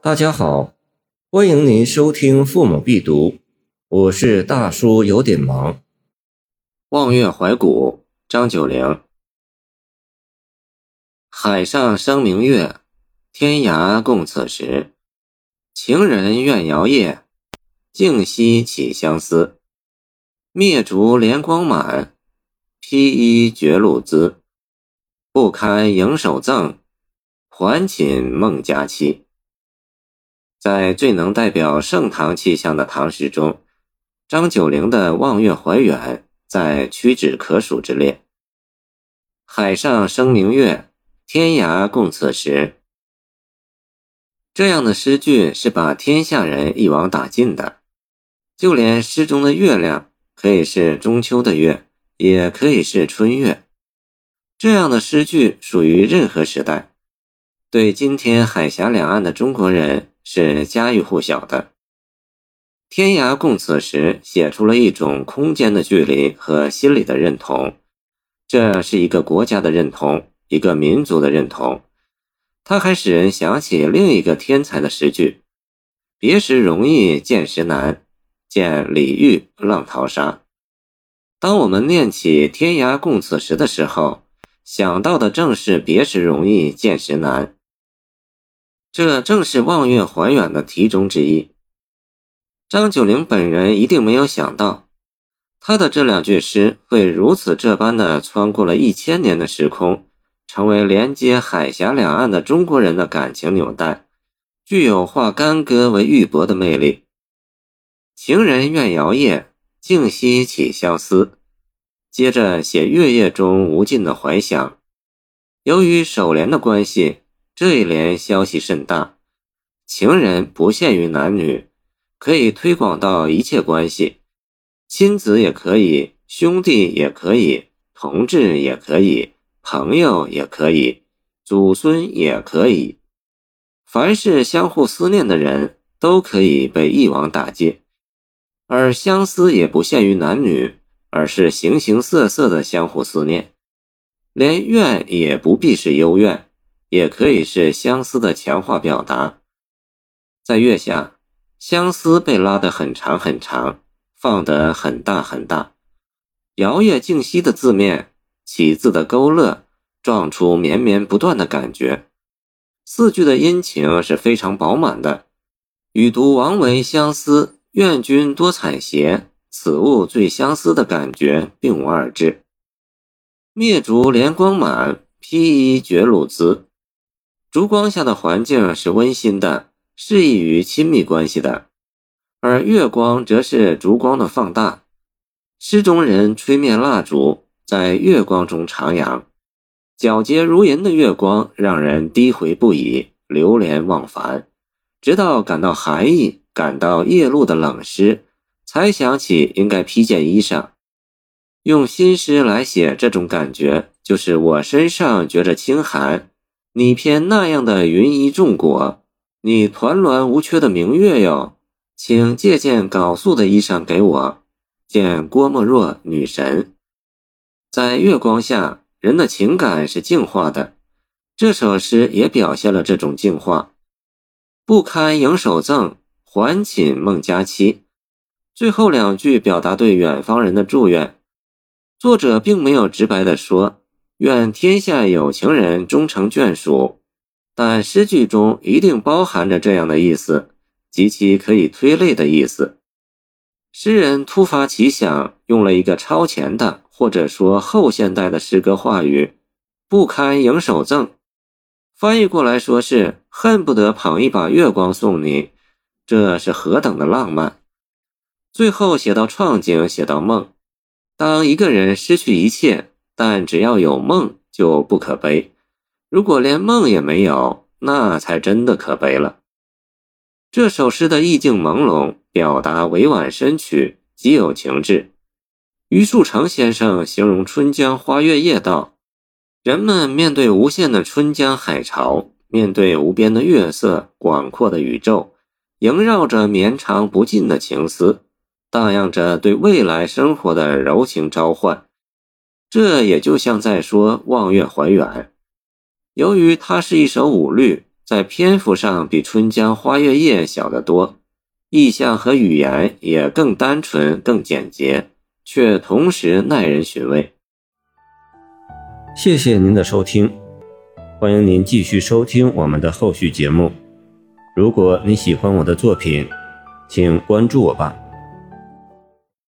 大家好，欢迎您收听《父母必读》，我是大叔，有点忙。《望月怀古》张九龄。海上生明月，天涯共此时。情人怨遥夜，竟夕起相思。灭烛怜光满，披衣觉露滋。不堪盈手赠，还寝梦佳期。在最能代表盛唐气象的唐诗中，张九龄的《望月怀远》在屈指可数之列。海上生明月，天涯共此时。这样的诗句是把天下人一网打尽的。就连诗中的月亮，可以是中秋的月，也可以是春月。这样的诗句属于任何时代，对今天海峡两岸的中国人。是家喻户晓的。天涯共此时，写出了一种空间的距离和心理的认同，这是一个国家的认同，一个民族的认同。它还使人想起另一个天才的诗句：“别时容易见时难，见李煜《浪淘沙》。”当我们念起“天涯共此时”的时候，想到的正是“别时容易见时难”。这正是《望月怀远》的题中之一。张九龄本人一定没有想到，他的这两句诗会如此这般的穿过了一千年的时空，成为连接海峡两岸的中国人的感情纽带，具有化干戈为玉帛的魅力。情人怨遥夜，竟夕起相思。接着写月夜中无尽的怀想。由于首联的关系。这一联消息甚大，情人不限于男女，可以推广到一切关系，亲子也可以，兄弟也可以，同志也可以，朋友也可以，祖孙也可以，凡是相互思念的人都可以被一网打尽。而相思也不限于男女，而是形形色色的相互思念，连怨也不必是幽怨。也可以是相思的强化表达，在月下，相思被拉得很长很长，放得很大很大。摇曳静息的字面，起字的勾勒，撞出绵绵不断的感觉。四句的阴情是非常饱满的。与读王维相思，愿君多采撷，此物最相思的感觉并无二致。灭烛怜光满，披衣觉露滋。烛光下的环境是温馨的，适宜于亲密关系的，而月光则是烛光的放大。诗中人吹灭蜡烛，在月光中徜徉，皎洁如银的月光让人低回不已，流连忘返，直到感到寒意，感到夜露的冷湿，才想起应该披件衣裳。用新诗来写这种感觉，就是我身上觉着清寒。你偏那样的云衣重裹，你团栾无缺的明月哟，请借件缟素的衣裳给我。见郭沫若女神，在月光下，人的情感是净化的。这首诗也表现了这种净化。不堪盈手赠，还寝梦佳期。最后两句表达对远方人的祝愿，作者并没有直白的说。愿天下有情人终成眷属，但诗句中一定包含着这样的意思，及其可以推类的意思。诗人突发奇想，用了一个超前的或者说后现代的诗歌话语，“不堪盈手赠”，翻译过来说是恨不得捧一把月光送你，这是何等的浪漫！最后写到创景，写到梦，当一个人失去一切。但只要有梦，就不可悲；如果连梦也没有，那才真的可悲了。这首诗的意境朦胧，表达委婉深曲，极有情致。余树成先生形容春江花月夜道：“人们面对无限的春江海潮，面对无边的月色、广阔的宇宙，萦绕着绵长不尽的情思，荡漾着对未来生活的柔情召唤。”这也就像在说《望月怀远》，由于它是一首五律，在篇幅上比《春江花月夜》小得多，意象和语言也更单纯、更简洁，却同时耐人寻味。谢谢您的收听，欢迎您继续收听我们的后续节目。如果你喜欢我的作品，请关注我吧。